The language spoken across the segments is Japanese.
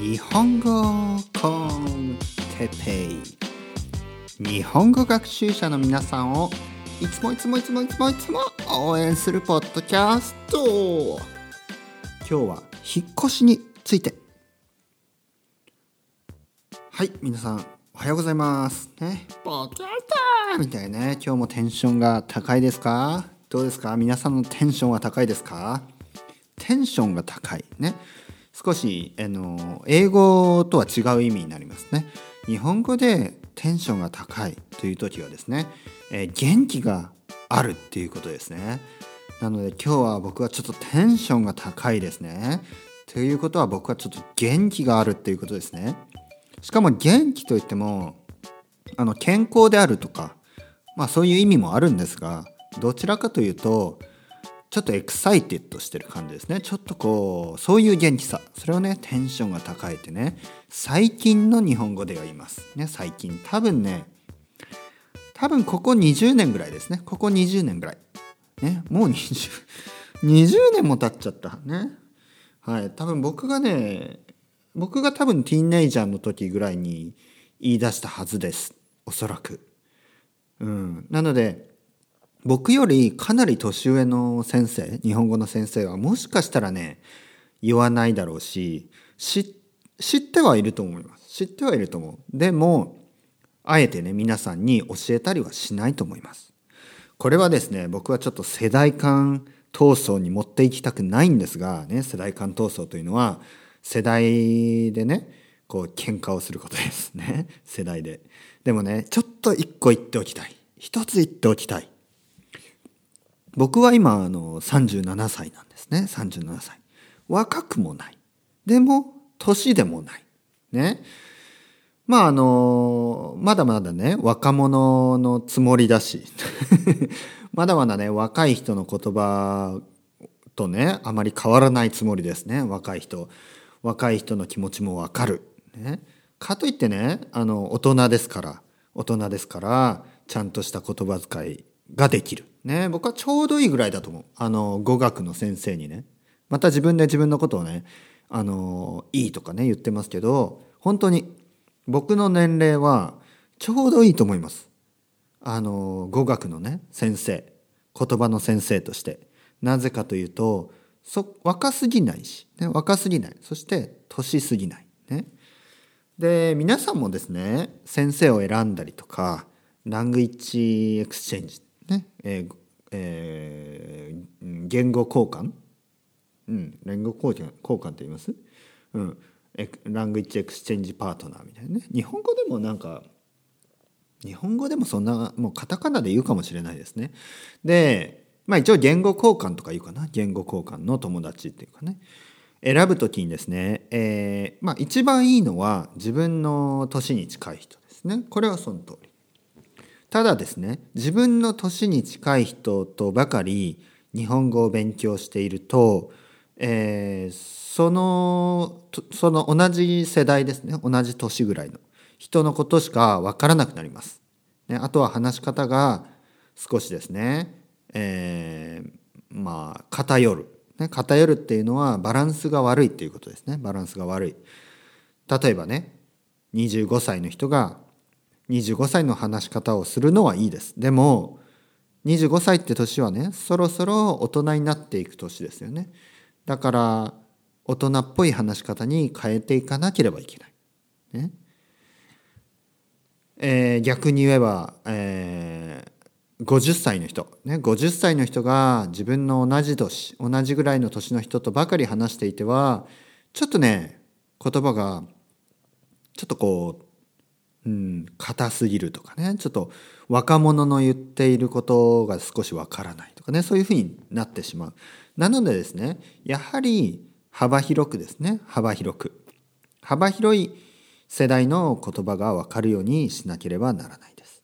日本語コンテペイ。日本語学習者の皆さんをいつもいつもいつもいつもいつも応援するポッドキャスト。今日は引っ越しについて。はい皆さんおはようございます。ね。ポッドキャストみたいね。今日もテンションが高いですか？どうですか？皆さんのテンションは高いですか？テンションが高い。ね。少しあの英語とは違う意味になりますね。日本語でテンションが高いという時はですね、えー、元気があるっていうことですね。なので今日は僕はちょっとテンションが高いですね。ということは僕はちょっと元気があるっていうことですね。しかも元気といってもあの健康であるとかまあそういう意味もあるんですがどちらかというとちょっと excited してる感じですね。ちょっとこうそういう元気さ。それをねテンションが高いってね最近の日本語では言います。ね最近。多分ね多分ここ20年ぐらいですね。ここ20年ぐらい。ねもう20 20 年も経っちゃったね。はい。多分僕がね僕が多分ティーンエイジャーの時ぐらいに言い出したはずです。おそらく。うん。なので僕よりかなり年上の先生日本語の先生はもしかしたらね言わないだろうし知ってはいると思います。知ってはいると思う。でもあえてね皆さんに教えたりはしないと思います。これはですね僕はちょっと世代間闘争に持っていきたくないんですがね世代間闘争というのは世代でねこう喧嘩をすることですね。世代で。でもねちょっと一個言っておきたい。一つ言っておきたい。僕は今あの37歳なんですね。37歳。若くもない。でも年でもない。ね。まああのまだまだね若者のつもりだし。まだまだね若い人の言葉とねあまり変わらないつもりですね。若い人。若い人の気持ちもわかる、ね、かといってねあの大人ですから。大人ですからちゃんとした言葉遣いができる。ね、僕はちょうどいいぐらいだと思う。あの、語学の先生にね。また自分で自分のことをね、あの、いいとかね、言ってますけど、本当に僕の年齢はちょうどいいと思います。あの、語学のね、先生、言葉の先生として。なぜかというと、そ若すぎないし、ね、若すぎない。そして年すぎない。ね。で、皆さんもですね、先生を選んだりとか、 language exchange ね。えーえー、言語交換、うん、言語交換交換って言います、うん、 language exchange partner みたいなね。日本語でもなんか日本語でもそんなもうカタカナで言うかもしれないですね。でまあ一応言語交換とか言うかな。言語交換の友達っていうかね。選ぶ時にですね、えー、まあ一番いいのは自分の年に近い人ですね。これはその通り。ただですね自分の年に近い人とばかり日本語を勉強していると、えー、そのその同じ世代ですね同じ年ぐらいの人のことしか分からなくなります。ね、あとは話し方が少しですね、えー、まあ偏る、ね、偏るっていうのはバランスが悪いっていうことですねバランスが悪い。例えばね25歳の人が25歳の話し方をするのはいいです。でも25歳って年はねそろそろ大人になっていく年ですよね。だから大人っぽい話し方に変えていかなければいけない。ねえー、逆に言えば、えー、50歳の人、ね、50歳の人が自分の同じ年同じぐらいの年の人とばかり話していてはちょっとね言葉がちょっとこううん、硬すぎるとかねちょっと若者の言っていることが少しわからないとかねそういうふうになってしまう。なのでですねやはり幅広くですね幅広く幅広い世代の言葉が分かるようにしなければならないです。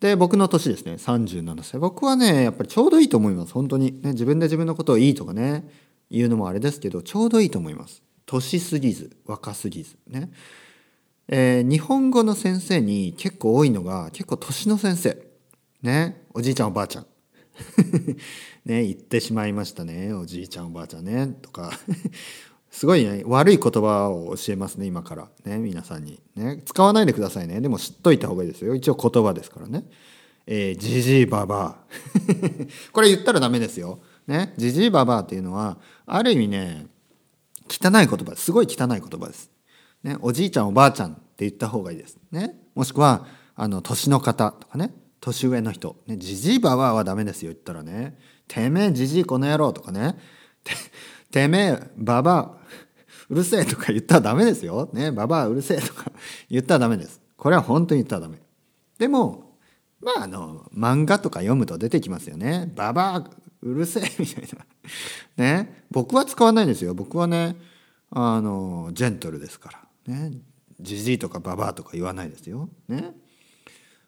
で僕の年ですね37歳僕はねやっぱりちょうどいいと思います本当に、ね、自分で自分のことをいいとかね言うのもあれですけどちょうどいいと思います。年すぎず若すぎずね。えー、日本語の先生に結構多いのが結構年の先生。ね。おじいちゃんおばあちゃん。ね言ってしまいましたね。おじいちゃんおばあちゃんね。とか。すごいね。悪い言葉を教えますね今から。ね皆さんに。ね。使わないでくださいね。でも知っといた方がいいですよ。一応言葉ですからね。えー、ジジイババこれ言ったらダメですよ。ね。ジジイババアっていうのはある意味ね汚い言葉。すごい汚い言葉です。ねおじいちゃんおばあちゃんって言った方がいいですねもしくはあの年の方とかね年上の人ねジジイババアはダメですよ言ったらねてめえジジイこの野郎とかねてめえババアうるせえとか言ったらダメですよ。ね、ババアうるせえとか 言ったらダメです。これは本当に言ったらダメ。でも、まああの、漫画とか読むと出てきますよね。ババアうるせえみたいな。ね、僕は使わないんですよ。僕はね、あの、ジェントルですから。ね、ジジイとかババアとか言わないですよ。ね。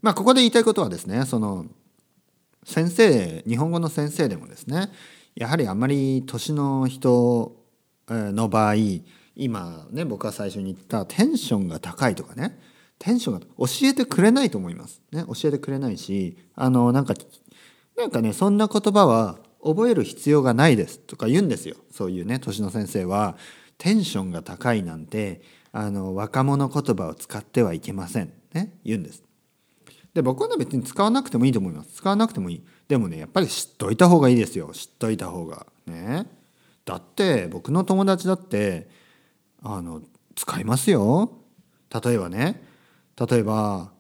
まあここで言いたいことはですね、その、先生、日本語の先生でもですね、やはりあまり年の人の場合今ね僕が最初に言ったテンションが高いとかねテンションが教えてくれないと思います。ね、教えてくれないしあのなんかなんかねそんな言葉は覚える必要がないですとか言うんですよそういうね年の先生はテンションが高いなんてあの若者言葉を使ってはいけません。ね。言うんです。で僕はね別に使わなくてもいいと思います。使わなくてもいい。でもねやっぱり知っといた方がいいですよ。知っといた方が。ね。だって僕の友達だってあの使いますよ。例えばね。例えば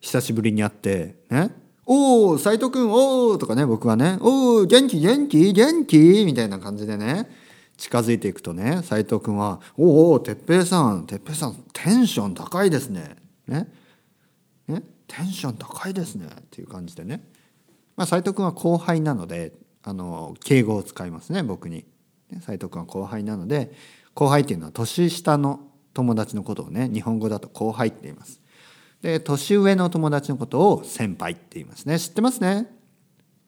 久しぶりに会ってね「おお斎藤君おお」とかね僕はね「おお元気元気元気」みたいな感じでね。近づいていくとね斎藤君は「おお哲平さん哲平さんテンション高いですね」ね？ね？テンション高いですね。っていう感じでね。まあ斎藤君は後輩なのであの敬語を使いますね僕に。斎藤君は後輩なので後輩っていうのは年下の友達のことをね日本語だと後輩って言います。で年上の友達のことを先輩って言いますね。知ってますね？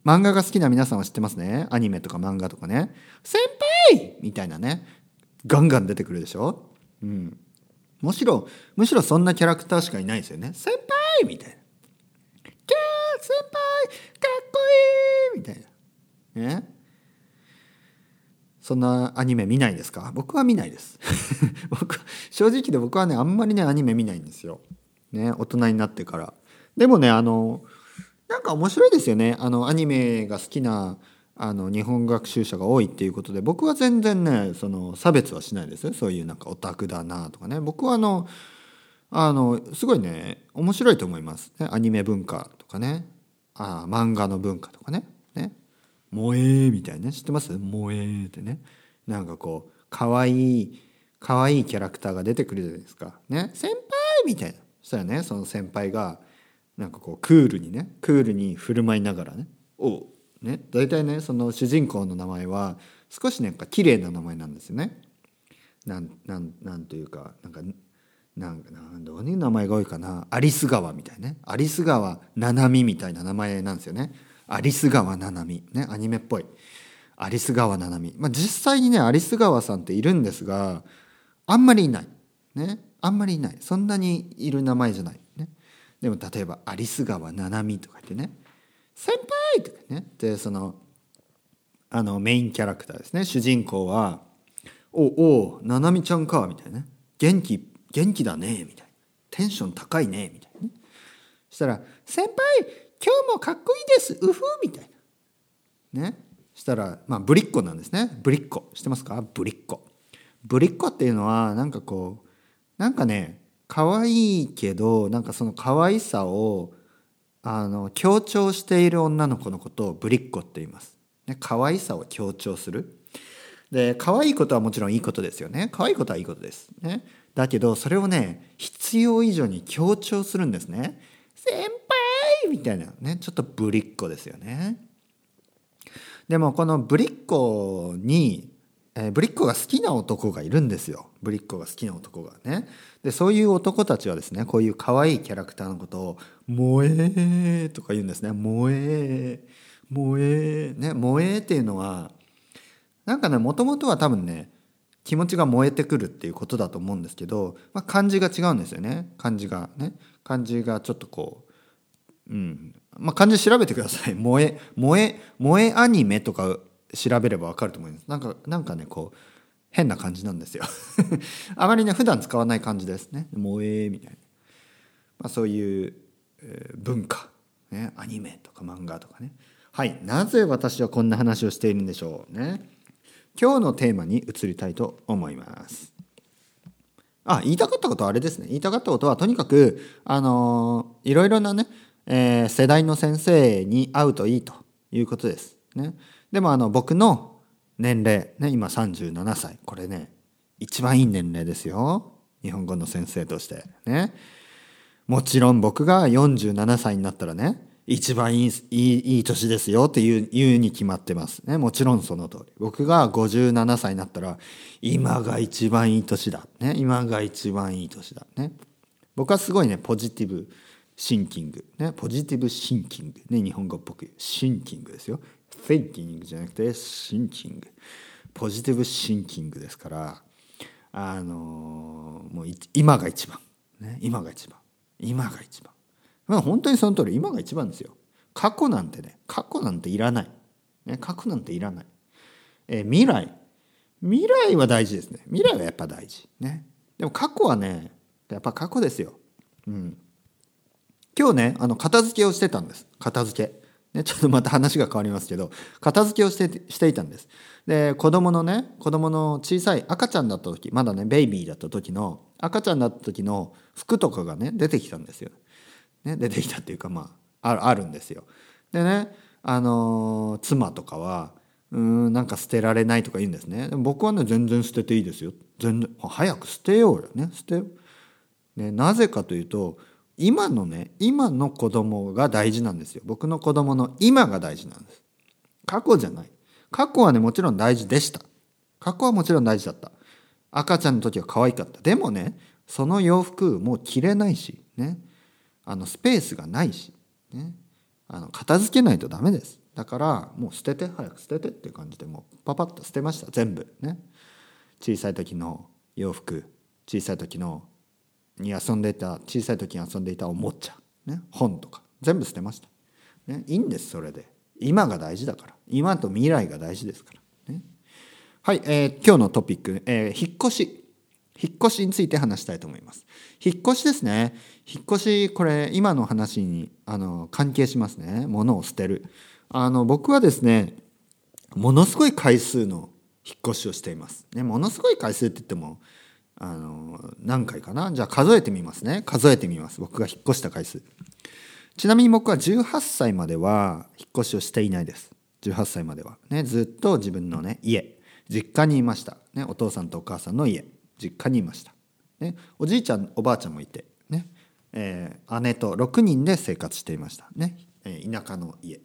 漫画が好きな皆さんは知ってますね？アニメとか漫画とかね。先輩みたいなね。ガンガン出てくるでしょ？うん。むしろむしろそんなキャラクターしかいないですよね。先輩みたいな。キャー先輩かっこいい！みたいな。ね。そんなアニメ見ないですか？僕は見ないです。僕正直で僕はねあんまりねアニメ見ないんですよ。ね大人になってから。でもねあのなんか面白いですよね。あのアニメが好きなあの日本学習者が多いっていうことで僕は全然ねその差別はしないですよ。そういうなんかオタクだなとかね。僕はあのあのすごいね面白いと思います、ね、アニメ文化とかね。あ漫画の文化とかね。萌えみたいなね。知ってます？萌えってね。なんかこう可愛い可愛いキャラクターが出てくるじゃないですか。ね。先輩みたいな。そしたらねその先輩がなんかこうクールにねクールに振る舞いながらね。おね大体ねその主人公の名前は少しなんか綺麗な名前なんですよね。なんなんなんというかなんかなんかどういう名前が多いかな。アリス川みたいね。アリス川七海みたいな名前なんですよね。アリス川七海。ねアニメっぽい。アリス川七海。まあ実際にねアリス川さんっているんですがあんまりいない。ねあんまりいない。そんなにいる名前じゃない。ね。でも例えばアリス川七海とか言ってね。先輩とかね。でそのあのメインキャラクターですね。主人公は「おお七海ちゃんか」みたいな「元気元気だね」みたいな「テンション高いね」みたいなそしたら「先輩今日もかっこいいですうふみたいな。ね。したらまあぶりっ子なんですね。ぶりっ子。知ってますか？ぶりっ子。ぶりっ子っていうのはなんかこうなんかね可愛いけどなんかその可愛さをあの強調している女の子のことをぶりっ子って言います。ね、可愛さを強調する。で可愛いことはもちろんいいことですよね。可愛いことはいいことです。ね、だけどそれをね必要以上に強調するんですね。先輩みたいなねちょっとぶりっ子ですよね。でもこのぶりっ子に、えー、ぶりっ子が好きな男がいるんですよ。ぶりっ子が好きな男がね。でそういう男たちはですねこういう可愛いキャラクターのことを「萌え」とか言うんですね「萌え」「萌え」ね「萌え」っていうのはなんかねもともとは多分ね気持ちが燃えてくるっていうことだと思うんですけど、まあ、漢字が違うんですよね。漢字がね。漢字がちょっとこううん。まあ漢字調べてください。萌え萌え萌えアニメとか調べればわかると思います。なんかなんかねこう変な感じなんですよ。あまりね普段使わない感じですね。萌えみたいな、まあ、そういう、えー、文化、ね、アニメとか漫画とかね。はいなぜ私はこんな話をしているんでしょうね。今日のテーマに移りたいと思います。あ言いたかったことはあれですね。言いたかったことはとにかくあのー、いろいろなね、えー、世代の先生に会うといいということです。ね。でもあの僕の年齢、ね、今37歳これね一番いい年齢ですよ。日本語の先生として。ね。もちろん僕が47歳になったらね一番いいいいいい年ですよっていう言うに決まってます。ね。もちろんその通り。僕が57歳になったら今が一番いい年だ。ね。今が一番いい年だ。ね。僕はすごいねポジティブシンキング。ねポジティブシンキングね日本語っぽくシンキングですよ。thinking じゃなくて thinking ポジティブシンキング。ですからあのー、もう今が一番、ね、今が一番。今が一番。まあ本当にその通り。今が一番ですよ。過去なんてね過去なんていらない、ね、過去なんていらない、えー、未来。未来は大事ですね。未来はやっぱ大事。ね。でも過去はねやっぱ過去ですよ。うん。今日ねあの片付けをしてたんです。片付け。ね、ちょっとまた話が変わりますけど片付けをしてしていたんです。で子供のね子供の小さい赤ちゃんだった時まだねベイビーだった時の赤ちゃんだった時の服とかがね出てきたんですよ、ね、出てきたっていうかまああるあるんですよ。でねあのー、妻とかはうーんなんか捨てられないとか言うんですね。でも僕はね全然捨てていいですよ。全然早く捨てようよね捨てよう、ね、なぜかというと今のね今の子供が大事なんですよ。僕の子供の今が大事なんです。過去じゃない。過去はねもちろん大事でした。過去はもちろん大事だった。赤ちゃんの時は可愛かった。でもねその洋服もう着れないしね。あのスペースがないし、ね、あの片付けないとダメです。だからもう捨てて早く捨ててっていう感じでもうパパッと捨てました。全部。ね。小さい時の洋服小さい時のに遊んでいた小さい時に遊んでいたおもちゃ、ね、本とか全部捨てました、ね、いいんですそれで。今が大事だから。今と未来が大事ですから、ね、はい、えー、今日のトピック、えー、引っ越し。引っ越しについて話したいと思います。引っ越しですね。引っ越しこれ今の話にあの関係しますね。物を捨てる。あの僕はですねものすごい回数の引っ越しをしています、ね、ものすごい回数って言ってもあの何回かな？じゃあ数えてみますね。数えてみます。僕が引っ越した回数。ちなみに僕は18歳までは引っ越しをしていないです。18歳までは。ねずっと自分のね家。実家にいました、ね、お父さんとお母さんの家。実家にいました、ね、おじいちゃんおばあちゃんもいて。ね、えー、姉と6人で生活していました。ね、えー、田舎の家。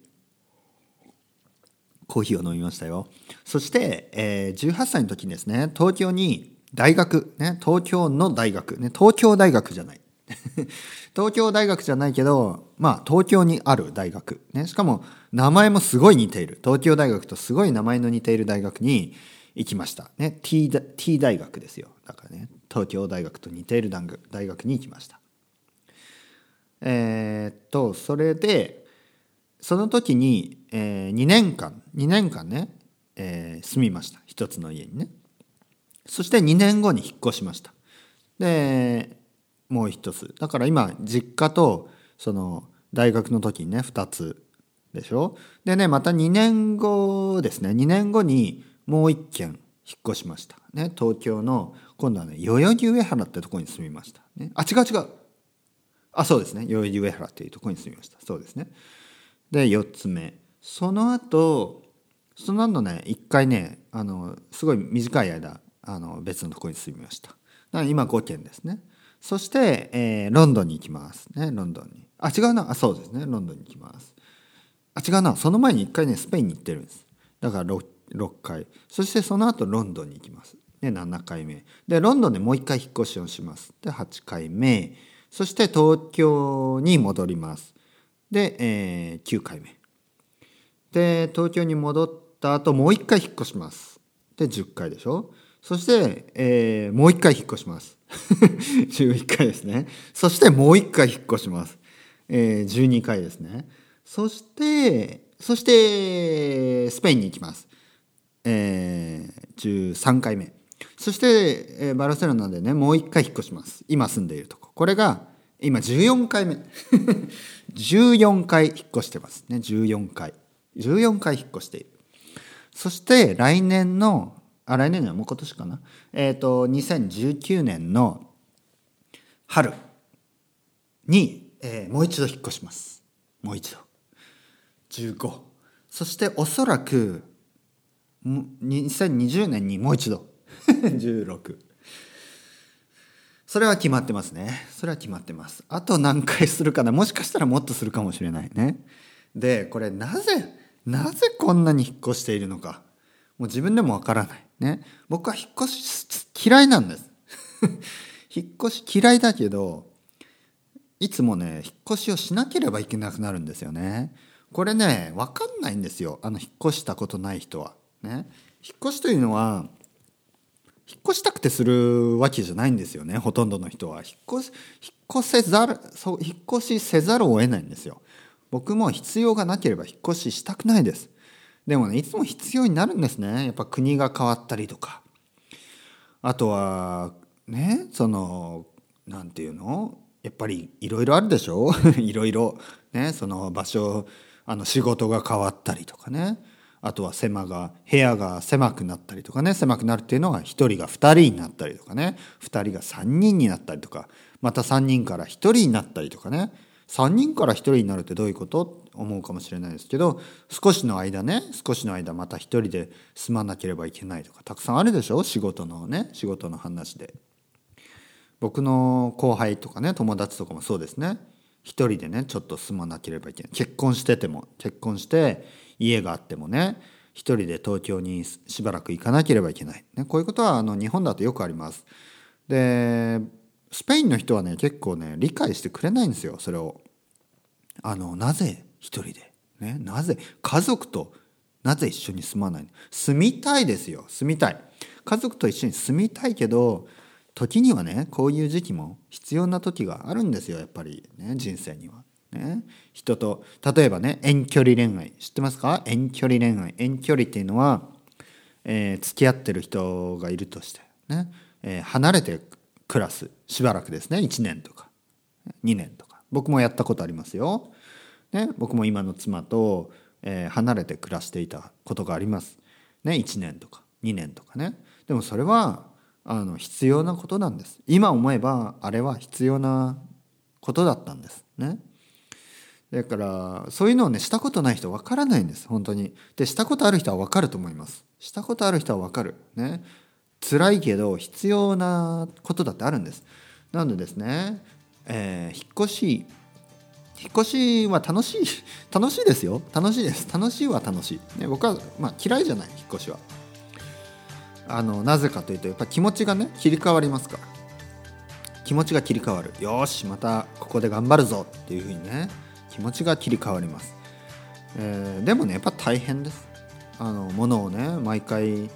コーヒーを飲みましたよ。そして、えー、18歳の時にですね東京に大学、ね、東京の大学、ね、東京大学じゃない。東京大学じゃないけど、まあ、東京にある大学。ね、しかも、名前もすごい似ている。東京大学とすごい名前の似ている大学に行きました。ね、T, T 大学ですよ。だからね、東京大学と似ている大学に行きました。えー、っと、それで、その時に、えー、2年間、2年間ね、えー、住みました。一つの家にね。そして2年後に引っ越しました。でもう一つ。だから今実家とその大学の時にね2つでしょ？でねまた2年後ですね。2年後にもう1軒引っ越しました。ね東京の今度はね代々木上原ってとこに住みました、ね、あ違う違う。あそうですね。代々木上原っていうとこに住みました。そうですね。で4つ目。その後その後ね一回ねあのすごい短い間あの別のところに住みました。今5件ですね。そして、えー、ロンドンに行きますね。ロンドンに。あ、違うな。あ、そうですね。ロンドンに行きます。あ、違うな。その前に1回ね、スペインに行ってるんです。だから 6, 6回。そしてその後ロンドンに行きます。ね、7回目。で、ロンドンでもう1回引っ越しをします。で、8回目。そして東京に戻ります。で、えー、9回目。で、東京に戻った後、もう1回引っ越します。で、10回でしょ。そして、えー、もう一回引っ越します。11回ですね。そしてもう一回引っ越します。えー、12回ですね。そして、そして、スペインに行きます。えー、13回目。そして、えー、バルセロナでねもう一回引っ越します今住んでいるとここれが今14回目 14回引っ越してますね14回14回引っ越しているそして来年のあ来年じゃもう今年かな？えっ、ー、と2019年の春に、えー、もう一度引っ越します。もう一度。15そしておそらく2020年にもう一度。16それは決まってますね。それは決まってます。あと何回するかな？もしかしたらもっとするかもしれないね。でこれなぜなぜこんなに引っ越しているのか。もう自分でもわからない。ね。僕は引っ越し嫌いなんです。引っ越し嫌いだけどいつもね引っ越しをしなければいけなくなるんですよね。これね分かんないんですよ。あの引っ越したことない人は。ね。引っ越しというのは引っ越したくてするわけじゃないんですよね。ほとんどの人は。引っ越し引っ越せざるそう引っ越しせざるを得ないんですよ。僕も必要がなければ引っ越ししたくないです。でもねいつも必要になるんですね。やっぱ国が変わったりとか。あとはねその何て言うの？やっぱりいろいろあるでしょ？いろいろねその場所あの仕事が変わったりとかね。あとは狭が部屋が狭くなったりとかね。狭くなるっていうのは1人が2人になったりとかね。2人が3人になったりとか。また3人から1人になったりとかね。3人から1人になるってどういうこと？思うかもしれないですけど少しの間ね少しの間また1人で住まなければいけないとかたくさんあるでしょ？仕事のね仕事の話で。僕の後輩とかね友達とかもそうですね。一人でねちょっと住まなければいけない。結婚してても結婚して家があってもね一人で東京にしばらく行かなければいけない、ね、こういうことはあの日本だとよくあります。でスペインの人はね結構ね理解してくれないんですよそれを。あのなぜ一人で、ね、なぜ？家族となぜ一緒に住まない？住みたいですよ住みたい。家族と一緒に住みたいけど時にはねこういう時期も必要な時があるんですよやっぱり。ね人生には。ね、人と例えばね遠距離恋愛。知ってますか？遠距離恋愛。遠距離っていうのは、えー、付き合ってる人がいるとして。ね、えー、離れて暮らすしばらくですね1年とか2年とか僕もやったことありますよ。ね、僕も今の妻と、えー、離れて暮らしていたことがあります。ね、1年とか2年とかね。でもそれはあの必要なことなんです。今思えばあれは必要なことだったんですね。だからそういうのをねしたことない人わからないんです本当に。でしたことある人はわかると思います。したことある人はわかる。ね。辛いけど必要なことだってあるんです。なのでですね、えー、引っ越し引っ越しは楽しい 楽しいですよ。楽しいです。楽しいは楽しい、ね、僕は、まあ、嫌いじゃない引っ越しは。あのなぜかというとやっぱ気持ちがね切り替わりますから。気持ちが切り替わる。よしまたここで頑張るぞ。っていうふうにね気持ちが切り替わります、えー、でもねやっぱ大変です。あの物をね毎回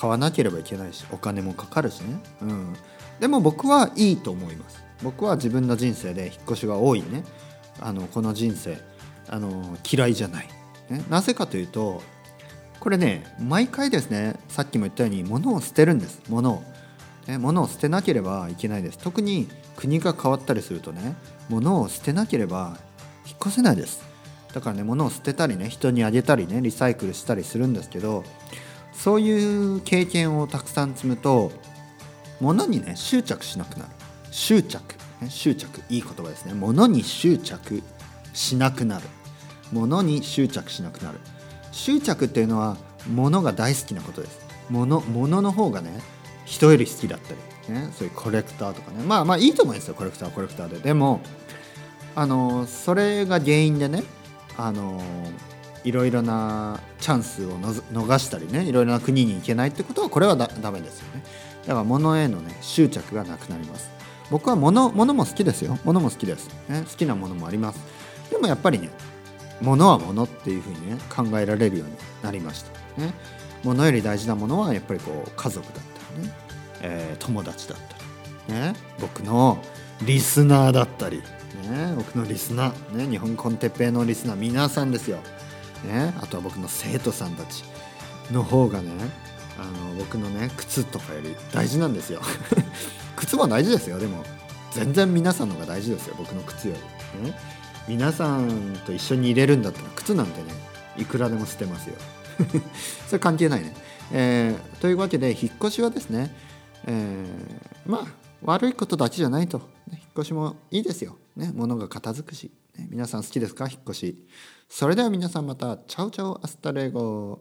買わなければいけないしお金もかかるしね、うん、でも僕はいいと思います。僕は自分の人生で引っ越しが多いね。あのこの人生あの嫌いじゃない、ね、なぜかというとこれね毎回ですねさっきも言ったように物を捨てるんです。物を、ね、物を捨てなければいけないです。特に国が変わったりするとね物を捨てなければ引っ越せないです。だからね物を捨てたりね人にあげたりねリサイクルしたりするんですけどそういう経験をたくさん積むと物にね執着しなくなる。執着、ね、執着。いい言葉ですね。物に執着しなくなる。物に執着しなくなる。執着っていうのは物が大好きなことです。物物の方がね人より好きだったり、ね、そういうコレクターとかね。まあまあいいと思うんですよ。コレクターはコレクターで。でもあのそれが原因でねあのいろいろなチャンスを逃したりねいろいろな国に行けないってことはこれはだダメですよね。だから物へのね執着がなくなります。僕は物物も好きですよ。物も好きです、ね、好きなものもあります。でもやっぱりね物は物っていうふうにね考えられるようになりました、ね、物より大事なものはやっぱりこう家族だったりね、えー、友達だったり、ね、僕のリスナーだったり、ね、僕のリスナー、ね、日本コンテッペイのリスナー。皆さんですよ、ね、あとは僕の生徒さんたちの方がねあの僕のね靴とかより大事なんですよ。靴も大事ですよ。でも全然皆さんの方が大事ですよ。僕の靴より。ね。皆さんと一緒に入れるんだったら靴なんてねいくらでも捨てますよ。それ関係ないね、えー、というわけで引っ越しはですね、えー、まあ悪いことだけじゃないと、引っ越しもいいですよ、ね、物が片付くし、ね、皆さん好きですか？引っ越し。それでは皆さんまた。チャウチャウアスタレゴ